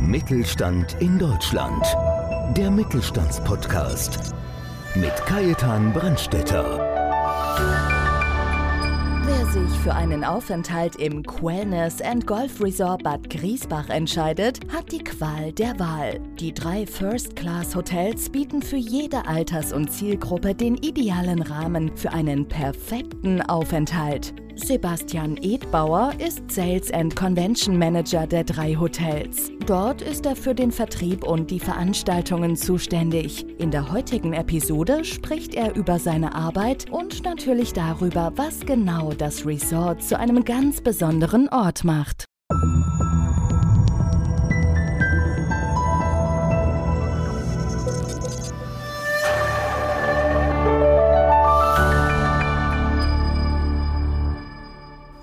Mittelstand in Deutschland. Der Mittelstandspodcast mit Kajetan Brandstetter. Wer sich für einen Aufenthalt im Quellness and Golf Resort Bad Griesbach entscheidet, hat die Qual der Wahl. Die drei First-Class-Hotels bieten für jede Alters- und Zielgruppe den idealen Rahmen für einen perfekten Aufenthalt. Sebastian Edbauer ist Sales and Convention Manager der drei Hotels. Dort ist er für den Vertrieb und die Veranstaltungen zuständig. In der heutigen Episode spricht er über seine Arbeit und natürlich darüber, was genau das Resort zu einem ganz besonderen Ort macht.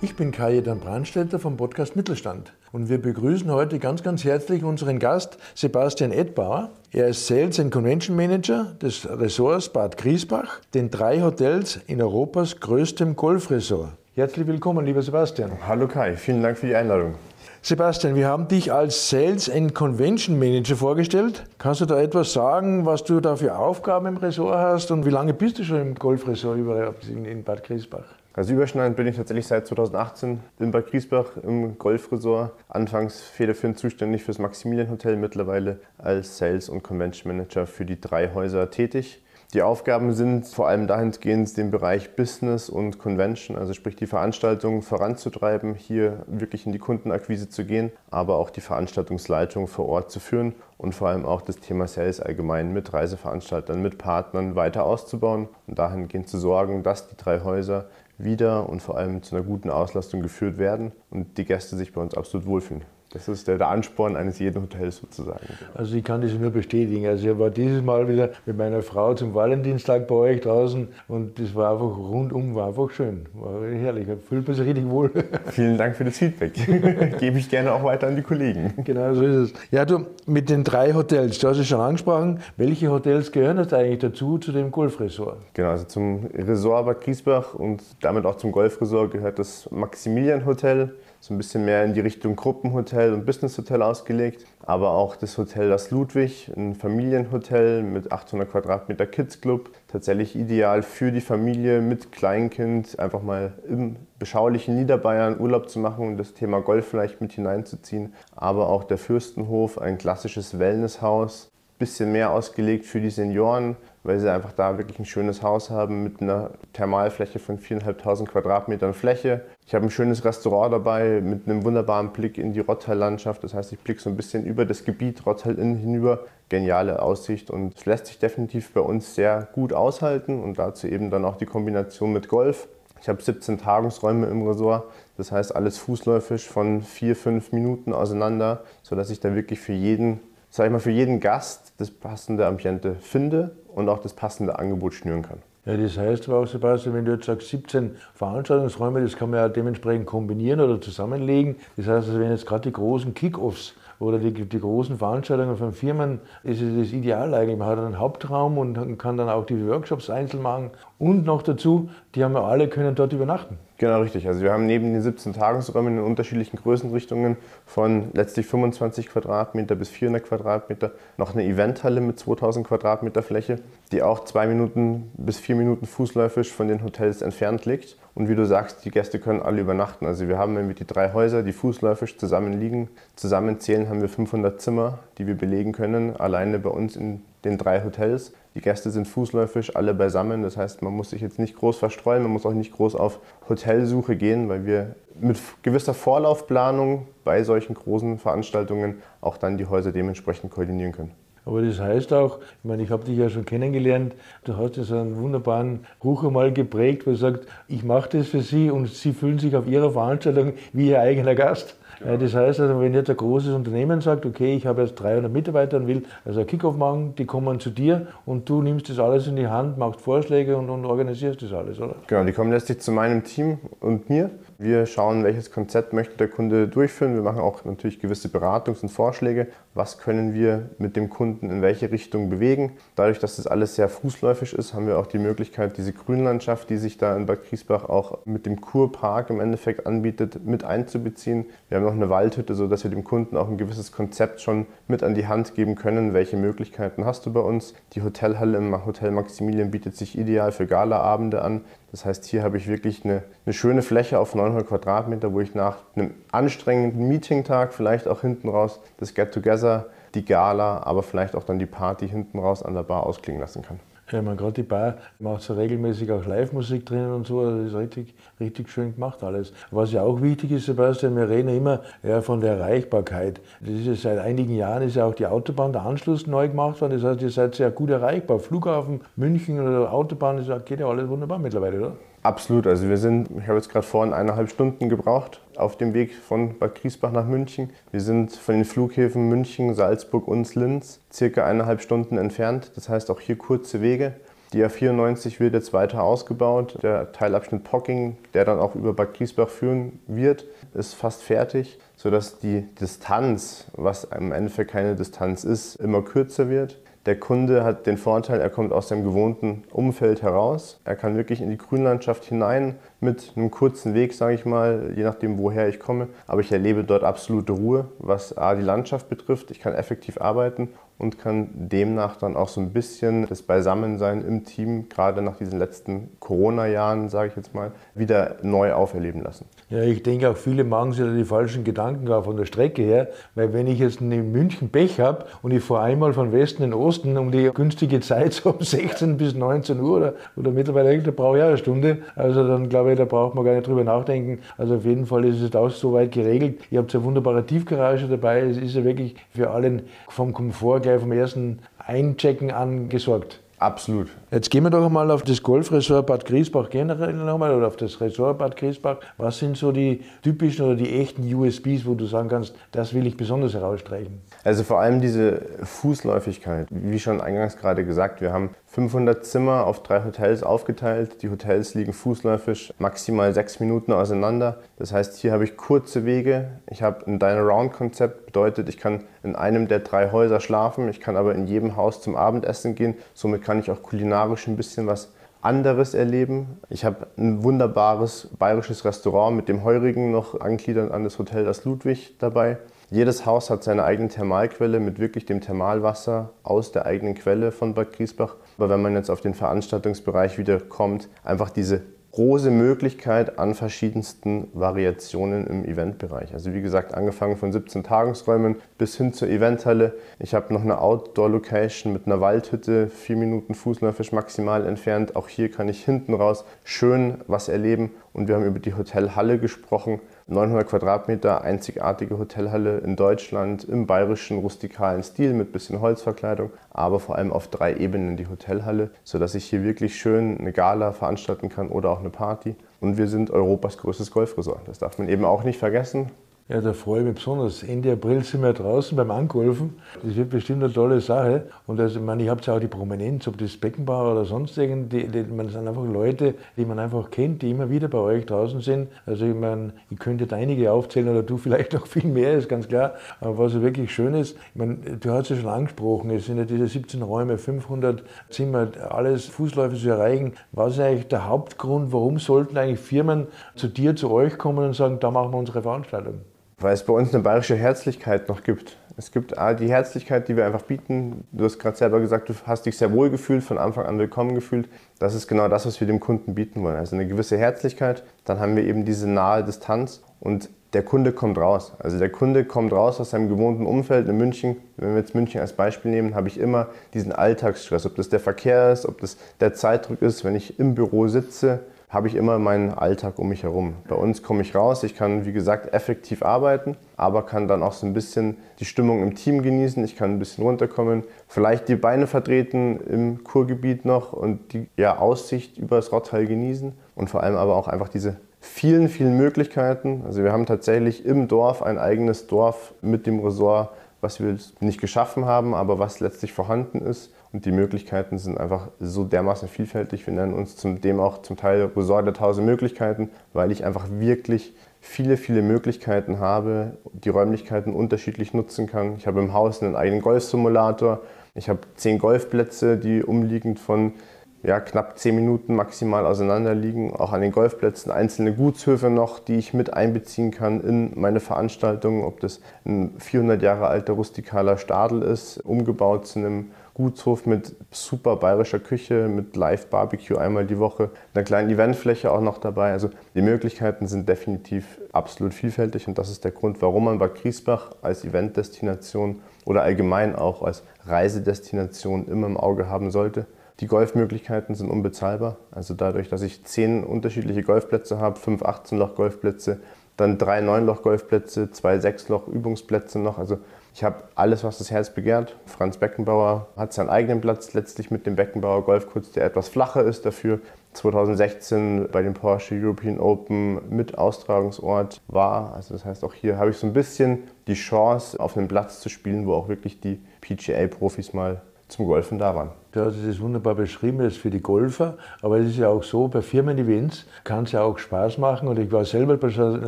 Ich bin Kajetan Brandstätter vom Podcast Mittelstand und wir begrüßen heute ganz, ganz herzlich unseren Gast Sebastian Edbauer. Er ist Sales and Convention Manager des Resorts Bad Griesbach, den drei Hotels in Europas größtem Golfresort. Herzlich willkommen, lieber Sebastian. Hallo Kai, vielen Dank für die Einladung. Sebastian, wir haben dich als Sales and Convention Manager vorgestellt. Kannst du da etwas sagen, was du da für Aufgaben im Ressort hast und wie lange bist du schon im Golfresort überhaupt in Bad Griesbach? Also überschneidend bin ich tatsächlich seit 2018 in Bad Griesbach im Golfresort. Anfangs federführend zuständig fürs Maximilian Hotel, mittlerweile als Sales- und Convention Manager für die drei Häuser tätig. Die Aufgaben sind vor allem dahingehend, den Bereich Business und Convention, also sprich die Veranstaltungen voranzutreiben, hier wirklich in die Kundenakquise zu gehen, aber auch die Veranstaltungsleitung vor Ort zu führen und vor allem auch das Thema Sales allgemein mit Reiseveranstaltern, mit Partnern weiter auszubauen und dahingehend zu sorgen, dass die drei Häuser wieder und vor allem zu einer guten Auslastung geführt werden und die Gäste sich bei uns absolut wohlfühlen. Das ist der, der, Ansporn eines jeden Hotels sozusagen. Also ich kann das nur bestätigen. Also ich war dieses Mal wieder mit meiner Frau zum Valentinstag bei euch draußen und das war einfach rundum, war einfach schön. War herrlich, fühlt man sich richtig wohl. Vielen Dank für das Feedback. Gebe ich gerne auch weiter an die Kollegen. Genau so ist es. Ja, du, mit den drei Hotels, du hast es schon angesprochen, welche Hotels gehören jetzt eigentlich dazu, zu dem Golfresort? Genau, also zum Resort Bad Griesbach und damit auch zum Golfresort gehört das Maximilian Hotel so ein bisschen mehr in die Richtung Gruppenhotel und Businesshotel ausgelegt. Aber auch das Hotel Das Ludwig, ein Familienhotel mit 800 Quadratmeter Kids Club. Tatsächlich ideal für die Familie mit Kleinkind, einfach mal im beschaulichen Niederbayern Urlaub zu machen und das Thema Golf vielleicht mit hineinzuziehen. Aber auch der Fürstenhof, ein klassisches Wellnesshaus, bisschen mehr ausgelegt für die Senioren, weil sie einfach da wirklich ein schönes Haus haben mit einer Thermalfläche von 4.500 Quadratmetern Fläche. Ich habe ein schönes Restaurant dabei mit einem wunderbaren Blick in die Rottal-Landschaft. Das heißt, ich blicke so ein bisschen über das Gebiet Rottal innen hinüber. Geniale Aussicht und es lässt sich definitiv bei uns sehr gut aushalten und dazu eben dann auch die Kombination mit Golf. Ich habe 17 Tagungsräume im Resort, das heißt alles fußläufig von vier, fünf Minuten auseinander, sodass ich da wirklich für jeden sag ich mal, für jeden Gast das passende Ambiente finde und auch das passende Angebot schnüren kann. Ja, das heißt auch, Sebastian, wenn du jetzt sagst 17 Veranstaltungsräume, das kann man ja dementsprechend kombinieren oder zusammenlegen. Das heißt, also, wenn jetzt gerade die großen Kickoffs oder die, die, großen Veranstaltungen von Firmen, ist es das Ideal eigentlich. Man hat einen Hauptraum und kann dann auch die Workshops einzeln machen. Und noch dazu, die haben ja alle können dort übernachten. Genau, richtig. Also wir haben neben den 17 Tagesräumen in unterschiedlichen Größenrichtungen von letztlich 25 Quadratmeter bis 400 Quadratmeter noch eine Eventhalle mit 2000 Quadratmeter Fläche, die auch zwei Minuten bis vier Minuten fußläufig von den Hotels entfernt liegt. Und wie du sagst, die Gäste können alle übernachten. Also wir haben, wir die drei Häuser, die fußläufig zusammen liegen, zusammenzählen, haben wir 500 Zimmer, die wir belegen können, alleine bei uns in den drei Hotels. Die Gäste sind fußläufig alle beisammen. Das heißt, man muss sich jetzt nicht groß verstreuen, man muss auch nicht groß auf Hotelsuche gehen, weil wir mit gewisser Vorlaufplanung bei solchen großen Veranstaltungen auch dann die Häuser dementsprechend koordinieren können. Aber das heißt auch, ich meine, ich habe dich ja schon kennengelernt, du hast ja so einen wunderbaren Ruch einmal geprägt, wo du sagst, ich mache das für Sie und Sie fühlen sich auf Ihrer Veranstaltung wie Ihr eigener Gast. Ja. Das heißt also, wenn jetzt ein großes Unternehmen sagt, okay, ich habe jetzt 300 Mitarbeiter und will also einen Kickoff machen, die kommen zu dir und du nimmst das alles in die Hand, machst Vorschläge und, und organisierst das alles, oder? Genau, die kommen letztlich zu meinem Team und mir Wir schauen, welches Konzept möchte der Kunde durchführen. Wir machen auch natürlich gewisse Beratungs- und Vorschläge. Was können wir mit dem Kunden in welche Richtung bewegen? Dadurch, dass das alles sehr fußläufig ist, haben wir auch die Möglichkeit, diese Grünlandschaft, die sich da in Bad Griesbach auch mit dem Kurpark im Endeffekt anbietet, mit einzubeziehen. Wir haben noch eine Waldhütte, sodass wir dem Kunden auch ein gewisses Konzept schon mit an die Hand geben können. Welche Möglichkeiten hast du bei uns? Die Hotelhalle im Hotel Maximilian bietet sich ideal für Galaabende an. Das heißt, hier habe ich wirklich eine, eine, schöne Fläche auf 900 Quadratmeter, wo ich nach einem anstrengenden Meetingtag vielleicht auch hinten raus das Get-Together, die Gala, aber vielleicht auch dann die Party hinten raus an der Bar ausklingen lassen kann. Ja, man gerade die Bar macht so regelmäßig auch Live-Musik drinnen und so. Das ist richtig, richtig schön gemacht alles. Was ja auch wichtig ist, Sebastian, wir reden immer ja, von der Erreichbarkeit. Das ist ja seit einigen Jahren ist ja auch die Autobahn, der Anschluss neu gemacht worden. Das heißt, ihr seid sehr gut erreichbar. Flughafen, München oder Autobahn, das geht ja alles wunderbar mittlerweile, oder? Absolut. Also wir sind, ich habe jetzt gerade vorhin eineinhalb Stunden gebraucht auf dem Weg von Bad Griesbach nach München. Wir sind von den Flughäfen München, Salzburg und Linz circa eineinhalb Stunden entfernt. Das heißt auch hier kurze Wege. Die A94 wird jetzt weiter ausgebaut. Der Teilabschnitt Pocking, der dann auch über Bad Griesbach führen wird, ist fast fertig, sodass die Distanz, was im Endeffekt keine Distanz ist, immer kürzer wird. Der Kunde hat den Vorteil, er kommt aus seinem gewohnten Umfeld heraus. Er kann wirklich in die Grünlandschaft hinein mit einem kurzen Weg, sage ich mal, je nachdem, woher ich komme. Aber ich erlebe dort absolute Ruhe, was A, die Landschaft betrifft. Ich kann effektiv arbeiten und kann demnach dann auch so ein bisschen das Beisammensein im Team, gerade nach diesen letzten Corona-Jahren, sage ich jetzt mal, wieder neu auferleben lassen. Ja, ich denke auch viele machen sich da die falschen Gedanken auch von der Strecke her, weil wenn ich jetzt in München Pech habe und ich fahre einmal von Westen in Osten um die günstige Zeit so um 16 bis 19 Uhr oder, oder mittlerweile, da brauche ich auch eine Stunde, also dann glaube ich, da braucht man gar nicht drüber nachdenken. Also auf jeden Fall ist es auch so weit geregelt. Ihr habt eine wunderbare Tiefgarage dabei, es ist ja wirklich für allen vom Komfort gleich vom ersten Einchecken an gesorgt. Absolut. Jetzt gehen wir doch einmal auf das Golfresort Bad Griesbach generell nochmal oder auf das Resort Bad Griesbach. Was sind so die typischen oder die echten USBs, wo du sagen kannst, das will ich besonders herausstreichen? Also vor allem diese Fußläufigkeit. Wie schon eingangs gerade gesagt, wir haben 500 Zimmer auf drei Hotels aufgeteilt. Die Hotels liegen fußläufig maximal sechs Minuten auseinander. Das heißt, hier habe ich kurze Wege. Ich habe ein Dine-Around-Konzept, bedeutet, ich kann in einem der drei Häuser schlafen. Ich kann aber in jedem Haus zum Abendessen gehen. Somit kann ich auch kulinarisch ein bisschen was anderes erleben. Ich habe ein wunderbares bayerisches Restaurant mit dem Heurigen noch angliedern an das Hotel Das Ludwig dabei. Jedes Haus hat seine eigene Thermalquelle mit wirklich dem Thermalwasser aus der eigenen Quelle von Bad Griesbach. Aber wenn man jetzt auf den Veranstaltungsbereich wieder kommt, einfach diese große Möglichkeit an verschiedensten Variationen im Eventbereich. Also wie gesagt, angefangen von 17 Tagungsräumen bis hin zur Eventhalle. Ich habe noch eine Outdoor-Location mit einer Waldhütte, vier Minuten fußläufig maximal entfernt. Auch hier kann ich hinten raus schön was erleben. Und wir haben über die Hotelhalle gesprochen. 900 Quadratmeter, einzigartige Hotelhalle in Deutschland im bayerischen rustikalen Stil mit bisschen Holzverkleidung, aber vor allem auf drei Ebenen die Hotelhalle, sodass ich hier wirklich schön eine Gala veranstalten kann oder auch eine Party. Und wir sind Europas größtes Golfresort. Das darf man eben auch nicht vergessen. Ja, da freue ich mich besonders. Ende April sind wir draußen beim Angolfen. Das wird bestimmt eine tolle Sache. Und also, ich meine, ich habe ja auch die Prominenz, ob das Beckenbauer oder sonst irgendwie, man sind einfach Leute, die man einfach kennt, die immer wieder bei euch draußen sind. Also ich meine, ich könnte jetzt einige aufzählen oder du vielleicht noch viel mehr, ist ganz klar. Aber was wirklich schön ist, ich meine, du hast ja schon angesprochen, es sind ja diese 17 Räume, 500 Zimmer, alles fußläufig zu erreichen. Was ist eigentlich der Hauptgrund, warum sollten eigentlich Firmen zu dir, zu euch kommen und sagen, da machen wir unsere Veranstaltung? Weil es bei uns eine bayerische Herzlichkeit noch gibt. Es gibt die Herzlichkeit, die wir einfach bieten. Du hast gerade selber gesagt, du hast dich sehr wohl gefühlt, von Anfang an willkommen gefühlt. Das ist genau das, was wir dem Kunden bieten wollen. Also eine gewisse Herzlichkeit. Dann haben wir eben diese nahe Distanz und der Kunde kommt raus. Also der Kunde kommt raus aus seinem gewohnten Umfeld in München. Wenn wir jetzt München als Beispiel nehmen, habe ich immer diesen Alltagsstress. Ob das der Verkehr ist, ob das der Zeitdruck ist, wenn ich im Büro sitze habe ich immer meinen Alltag um mich herum. Bei uns komme ich raus, ich kann wie gesagt effektiv arbeiten, aber kann dann auch so ein bisschen die Stimmung im Team genießen, ich kann ein bisschen runterkommen, vielleicht die Beine vertreten im Kurgebiet noch und die ja, Aussicht über das Rottal genießen und vor allem aber auch einfach diese vielen, vielen Möglichkeiten. Also wir haben tatsächlich im Dorf ein eigenes Dorf mit dem Resort, was wir nicht geschaffen haben, aber was letztlich vorhanden ist und die Möglichkeiten sind einfach so dermaßen vielfältig. Wir nennen uns zudem auch zum Teil Resort der tausend Möglichkeiten, weil ich einfach wirklich viele, viele Möglichkeiten habe, die Räumlichkeiten unterschiedlich nutzen kann. Ich habe im Haus einen eigenen Golfsimulator. Ich habe zehn Golfplätze, die umliegend von ja, knapp zehn Minuten maximal auseinander liegen. Auch an den Golfplätzen einzelne Gutshöfe noch, die ich mit einbeziehen kann in meine Veranstaltungen. Ob das ein 400 Jahre alter rustikaler Stadel ist, umgebaut zu einem Gutshof mit super bayerischer Küche, mit Live-Barbecue einmal die Woche, einer kleinen Eventfläche auch noch dabei. Also die Möglichkeiten sind definitiv absolut vielfältig und das ist der Grund, warum man Bad Griesbach als Eventdestination oder allgemein auch als Reisedestination immer im Auge haben sollte. Die Golfmöglichkeiten sind unbezahlbar. Also dadurch, dass ich zehn unterschiedliche Golfplätze habe, fünf 18-Loch-Golfplätze, dann drei 9-Loch-Golfplätze, zwei 6-Loch-Übungsplätze noch. Also ich habe alles, was das Herz begehrt. Franz Beckenbauer hat seinen eigenen Platz letztlich mit dem Beckenbauer Golfkurs, der etwas flacher ist dafür. 2016 bei dem Porsche European Open mit Austragungsort war. Also das heißt, auch hier habe ich so ein bisschen die Chance, auf einem Platz zu spielen, wo auch wirklich die PGA-Profis mal zum Golfen da waren. Du hast es wunderbar beschrieben, das ist für die Golfer, aber es ist ja auch so, bei Firmen-Events kann es ja auch Spaß machen und ich war selber bei so einem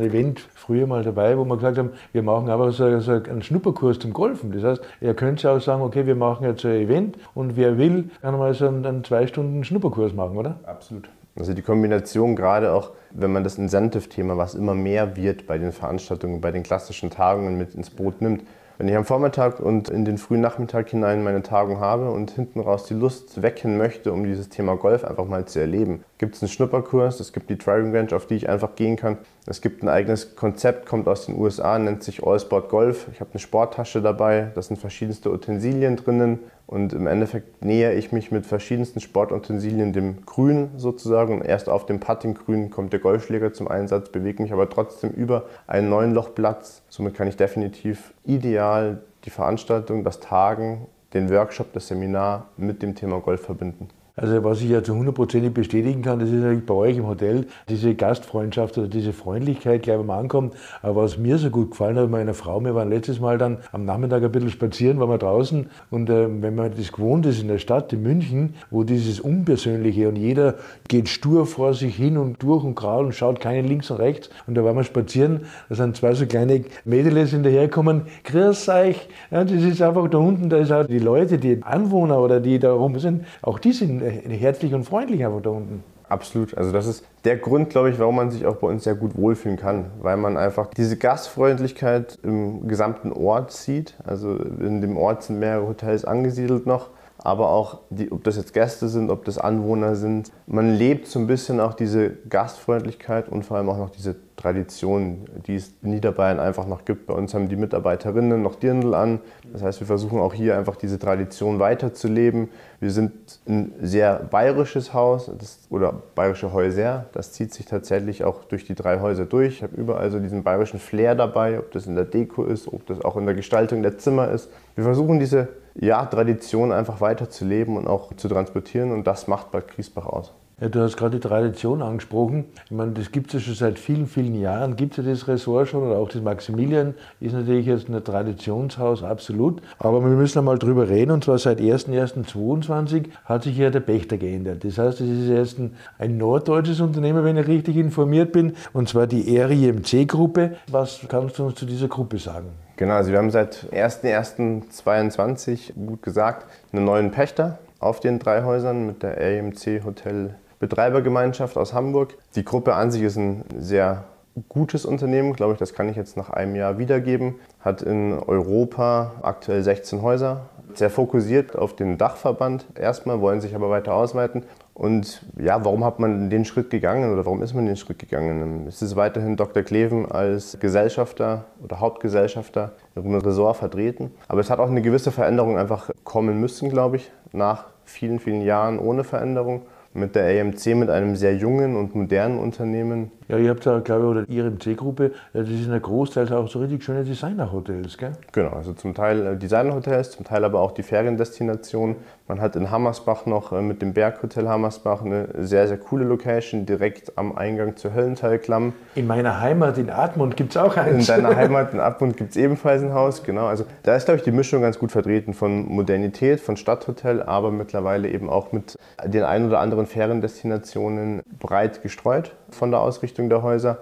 Event früher mal dabei, wo wir gesagt haben, wir machen aber so, so einen Schnupperkurs zum Golfen. Das heißt, ihr könnt ja auch sagen, okay, wir machen jetzt ein Event und wer will, kann mal so einen, einen zwei Stunden Schnupperkurs machen, oder? Absolut. Also die Kombination gerade auch, wenn man das Incentive-Thema, was immer mehr wird bei den Veranstaltungen, bei den klassischen Tagungen mit ins Boot nimmt, wenn ich am Vormittag und in den frühen Nachmittag hinein meine Tagung habe und hinten raus die Lust wecken möchte, um dieses Thema Golf einfach mal zu erleben, gibt es einen Schnupperkurs, es gibt die Driving Range, auf die ich einfach gehen kann. Es gibt ein eigenes Konzept, kommt aus den USA, nennt sich All Sport Golf. Ich habe eine Sporttasche dabei, da sind verschiedenste Utensilien drinnen und im Endeffekt nähere ich mich mit verschiedensten Sportutensilien dem Grün sozusagen. Und erst auf dem Puttinggrün kommt der Golfschläger zum Einsatz, bewege mich aber trotzdem über einen neuen Lochplatz. Somit kann ich definitiv ideal die Veranstaltung, das Tagen, den Workshop, das Seminar mit dem Thema Golf verbinden. Also was ich ja zu hundertprozentig bestätigen kann, das ist natürlich bei euch im Hotel diese Gastfreundschaft oder diese Freundlichkeit, gleich wenn man ankommt. Aber was mir so gut gefallen hat, meiner Frau, wir waren letztes Mal dann am Nachmittag ein bisschen spazieren, waren wir draußen. Und äh, wenn man das gewohnt ist in der Stadt, in München, wo dieses Unpersönliche und jeder geht stur vor sich hin und durch und gerade und schaut keinen links und rechts. Und da waren wir spazieren, da sind zwei so kleine Mädels hinterhergekommen, grüß euch, ja, das ist einfach da unten, da ist auch die Leute, die Anwohner oder die da rum sind, auch die sind herzlich und freundlich einfach da unten. Absolut. Also das ist der Grund, glaube ich, warum man sich auch bei uns sehr gut wohlfühlen kann, weil man einfach diese Gastfreundlichkeit im gesamten Ort sieht. Also in dem Ort sind mehrere Hotels angesiedelt noch aber auch, die, ob das jetzt Gäste sind, ob das Anwohner sind. Man lebt so ein bisschen auch diese Gastfreundlichkeit und vor allem auch noch diese Tradition, die es in Niederbayern einfach noch gibt. Bei uns haben die Mitarbeiterinnen noch Dirndl an. Das heißt, wir versuchen auch hier einfach diese Tradition weiterzuleben. Wir sind ein sehr bayerisches Haus das, oder bayerische Häuser. Das zieht sich tatsächlich auch durch die drei Häuser durch. Ich habe überall so diesen bayerischen Flair dabei, ob das in der Deko ist, ob das auch in der Gestaltung der Zimmer ist. Wir versuchen diese ja, Tradition einfach weiterzuleben und auch zu transportieren und das macht Bad Griesbach aus. Ja, du hast gerade die Tradition angesprochen. Ich meine, das gibt es ja schon seit vielen, vielen Jahren. Gibt es ja das Ressort schon oder auch das Maximilian ist natürlich jetzt ein Traditionshaus, absolut. Aber wir müssen einmal drüber reden und zwar seit 1.1.22 hat sich ja der Pächter geändert. Das heißt, es ist jetzt ein, ein norddeutsches Unternehmen, wenn ich richtig informiert bin, und zwar die RIMC-Gruppe. Was kannst du uns zu dieser Gruppe sagen? Genau, also wir haben seit 1.1.22, gut gesagt, einen neuen Pächter auf den drei Häusern mit der RIMC Hotel Betreibergemeinschaft aus Hamburg. Die Gruppe an sich ist ein sehr gutes Unternehmen, glaube ich, das kann ich jetzt nach einem Jahr wiedergeben. Hat in Europa aktuell 16 Häuser, sehr fokussiert auf den Dachverband erstmal, wollen sich aber weiter ausweiten. Und ja, warum hat man den Schritt gegangen oder warum ist man den Schritt gegangen? Es ist weiterhin Dr. Kleven als Gesellschafter oder Hauptgesellschafter im Ressort vertreten. Aber es hat auch eine gewisse Veränderung einfach kommen müssen, glaube ich, nach vielen, vielen Jahren ohne Veränderung mit der AMC, mit einem sehr jungen und modernen Unternehmen, Ja, ihr habt ja, glaube ich, oder Ihre MC-Gruppe, das sind ja großteils auch so richtig schöne Designer-Hotels, gell? Genau, also zum Teil äh, Designer-Hotels, zum Teil aber auch die Feriendestinationen. Man hat in Hammersbach noch äh, mit dem Berghotel Hammersbach eine sehr, sehr coole Location, direkt am Eingang zur Höllentalklamm. In meiner Heimat in Admont gibt es auch eins. In deiner Heimat in Admont gibt es ebenfalls ein Haus, genau. Also da ist, glaube ich, die Mischung ganz gut vertreten von Modernität, von Stadthotel, aber mittlerweile eben auch mit den ein oder anderen Feriendestinationen breit gestreut von der Ausrichtung der Häuser.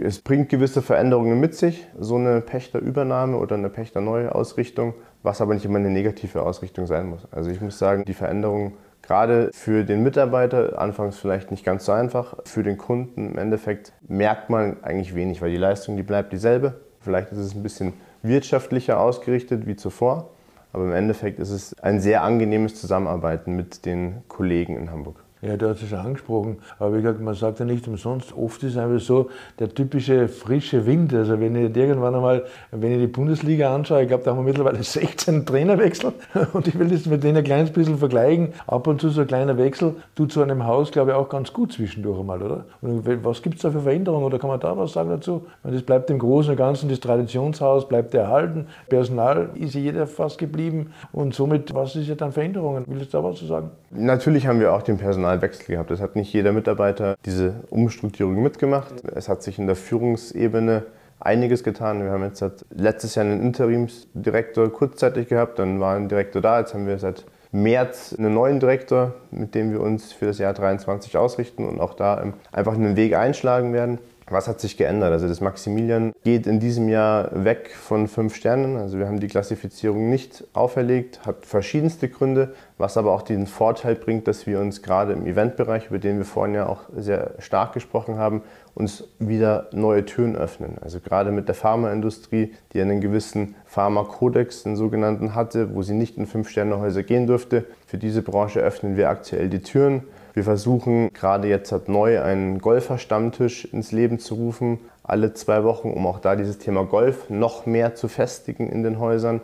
Es bringt gewisse Veränderungen mit sich, so eine Pächterübernahme oder eine Pächterneuausrichtung, was aber nicht immer eine negative Ausrichtung sein muss. Also ich muss sagen, die Veränderung gerade für den Mitarbeiter anfangs vielleicht nicht ganz so einfach, für den Kunden im Endeffekt merkt man eigentlich wenig, weil die Leistung, die bleibt dieselbe. Vielleicht ist es ein bisschen wirtschaftlicher ausgerichtet wie zuvor, aber im Endeffekt ist es ein sehr angenehmes Zusammenarbeiten mit den Kollegen in Hamburg. Ja, du hast es schon angesprochen. Aber wie gesagt, man sagt ja nicht umsonst, oft ist es einfach so der typische frische Wind. Also wenn ich irgendwann einmal, wenn ich die Bundesliga anschaue, ich glaube, da haben wir mittlerweile 16 Trainerwechsel und ich will das mit denen ein kleines bisschen vergleichen. Ab und zu so ein kleiner Wechsel tut zu einem Haus, glaube ich, auch ganz gut zwischendurch einmal, oder? Und was gibt es da für Veränderungen oder kann man da was sagen dazu? Das bleibt im Großen und Ganzen, das Traditionshaus bleibt erhalten, Personal ist jeder fast geblieben und somit, was ist ja dann Veränderungen? Willst du da was zu sagen? Natürlich haben wir auch den Personal Personalwechsel gehabt. Es hat nicht jeder Mitarbeiter diese Umstrukturierung mitgemacht. Es hat sich in der Führungsebene einiges getan. Wir haben jetzt letztes Jahr einen Interimsdirektor kurzzeitig gehabt, dann war ein Direktor da. Jetzt haben wir seit März einen neuen Direktor, mit dem wir uns für das Jahr 2023 ausrichten und auch da einfach einen Weg einschlagen werden. Was hat sich geändert? Also das Maximilian geht in diesem Jahr weg von fünf Sternen. Also wir haben die Klassifizierung nicht auferlegt, hat verschiedenste Gründe, was aber auch den Vorteil bringt, dass wir uns gerade im Eventbereich, über den wir vorhin ja auch sehr stark gesprochen haben, uns wieder neue Türen öffnen. Also gerade mit der Pharmaindustrie, die einen gewissen Pharmakodex, den sogenannten hatte, wo sie nicht in Fünf-Sterne-Häuser gehen durfte. Für diese Branche öffnen wir aktuell die Türen. Wir versuchen gerade jetzt hat neu einen Golfer-Stammtisch ins Leben zu rufen, alle zwei Wochen, um auch da dieses Thema Golf noch mehr zu festigen in den Häusern.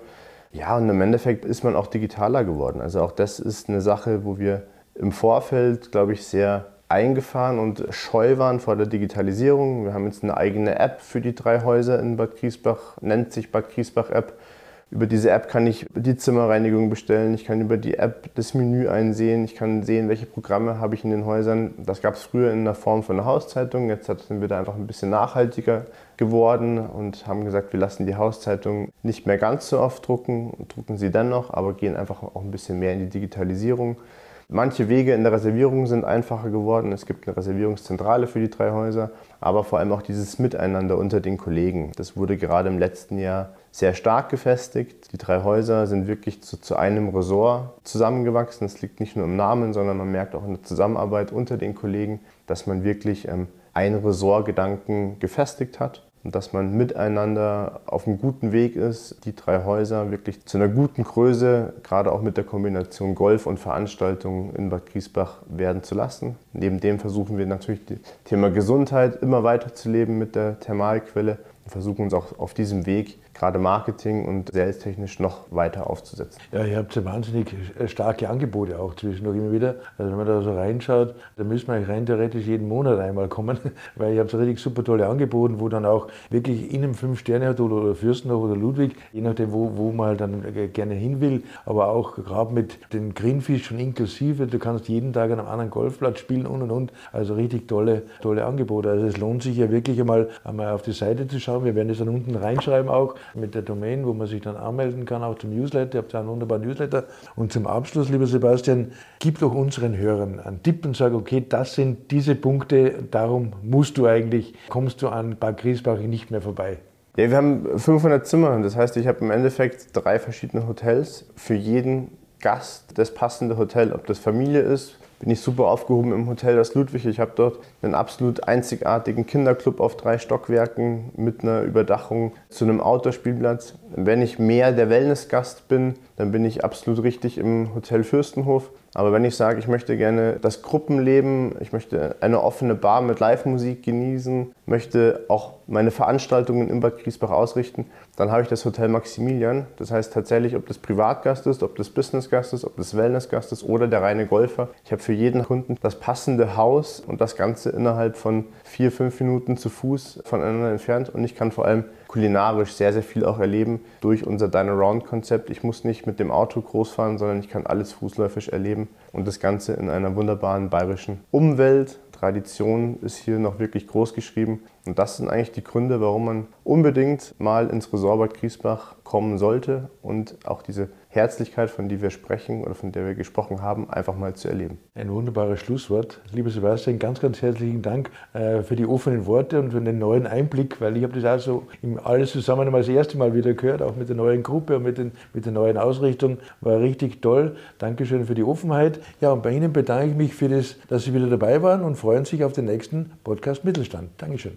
Ja, und im Endeffekt ist man auch digitaler geworden. Also auch das ist eine Sache, wo wir im Vorfeld, glaube ich, sehr eingefahren und scheu waren vor der Digitalisierung. Wir haben jetzt eine eigene App für die drei Häuser in Bad Griesbach, nennt sich Bad Griesbach App. Über diese App kann ich die Zimmerreinigung bestellen, ich kann über die App das Menü einsehen, ich kann sehen, welche Programme habe ich in den Häusern. Das gab es früher in der Form von einer Hauszeitung, jetzt sind wir da einfach ein bisschen nachhaltiger geworden und haben gesagt, wir lassen die Hauszeitung nicht mehr ganz so oft drucken, drucken sie dennoch, aber gehen einfach auch ein bisschen mehr in die Digitalisierung. Manche Wege in der Reservierung sind einfacher geworden. Es gibt eine Reservierungszentrale für die drei Häuser, aber vor allem auch dieses Miteinander unter den Kollegen. Das wurde gerade im letzten Jahr sehr stark gefestigt. Die drei Häuser sind wirklich zu, zu einem Ressort zusammengewachsen. Es liegt nicht nur im Namen, sondern man merkt auch in der Zusammenarbeit unter den Kollegen, dass man wirklich ähm, einen Ressortgedanken gefestigt hat dass man miteinander auf einem guten Weg ist, die drei Häuser wirklich zu einer guten Größe, gerade auch mit der Kombination Golf und Veranstaltungen in Bad Griesbach werden zu lassen. Neben dem versuchen wir natürlich das Thema Gesundheit immer weiter zu leben mit der Thermalquelle versuchen uns auch auf diesem Weg gerade Marketing und salestechnisch noch weiter aufzusetzen. Ja, ihr habt wahnsinnig starke Angebote auch zwischendurch immer wieder. Also wenn man da so reinschaut, da müssen wir rein theoretisch jeden Monat einmal kommen, weil ihr habt so richtig super tolle Angebote, wo dann auch wirklich in einem Fünf-Sterne-Hotel oder Fürstenhof oder Ludwig, je nachdem, wo, wo man halt dann gerne hin will, aber auch gerade mit den Greenfish schon inklusive, du kannst jeden Tag an einem anderen Golfplatz spielen und und und. Also richtig tolle, tolle Angebote. Also es lohnt sich ja wirklich einmal, einmal auf die Seite zu schauen. Wir werden das dann unten reinschreiben auch, mit der Domain, wo man sich dann anmelden kann, auch zum Newsletter. Ihr habt ja einen wunderbaren Newsletter. Und zum Abschluss, lieber Sebastian, gib doch unseren Hörern einen Tipp und sag, okay, das sind diese Punkte, darum musst du eigentlich, kommst du an Bad Griesbach nicht mehr vorbei. Ja, wir haben 500 Zimmer. Das heißt, ich habe im Endeffekt drei verschiedene Hotels. Für jeden Gast das passende Hotel, ob das Familie ist, bin ich super aufgehoben im Hotel Das Ludwig. Ich habe dort einen absolut einzigartigen Kinderclub auf drei Stockwerken mit einer Überdachung zu einem Outdoor-Spielplatz. Wenn ich mehr der Wellnessgast bin, dann bin ich absolut richtig im Hotel Fürstenhof. Aber wenn ich sage, ich möchte gerne das Gruppenleben, ich möchte eine offene Bar mit Live-Musik genießen, möchte auch meine Veranstaltungen in Bad Griesbach ausrichten, dann habe ich das Hotel Maximilian. Das heißt tatsächlich, ob das Privatgast ist, ob das Businessgast ist, ob das Wellnessgast ist oder der reine Golfer. Ich habe für jeden Kunden das passende Haus und das Ganze innerhalb von vier, fünf Minuten zu Fuß voneinander entfernt. Und ich kann vor allem kulinarisch sehr, sehr viel auch erleben durch unser Dine Around Konzept. Ich muss nicht mit dem Auto groß fahren, sondern ich kann alles fußläufig erleben und das Ganze in einer wunderbaren bayerischen Umwelt. Tradition ist hier noch wirklich groß geschrieben. Und das sind eigentlich die Gründe, warum man unbedingt mal ins Resort Bad Griesbach kommen sollte und auch diese Herzlichkeit, von der wir sprechen oder von der wir gesprochen haben, einfach mal zu erleben. Ein wunderbares Schlusswort. Lieber Sebastian, ganz, ganz herzlichen Dank äh, für die offenen Worte und für den neuen Einblick, weil ich habe das auch so alles zusammen das erste Mal wieder gehört, auch mit der neuen Gruppe und mit, den, mit der neuen Ausrichtung. War richtig toll. Dankeschön für die Offenheit. Ja, und bei Ihnen bedanke ich mich für das, dass Sie wieder dabei waren und freuen sich auf den nächsten Podcast Mittelstand. Dankeschön.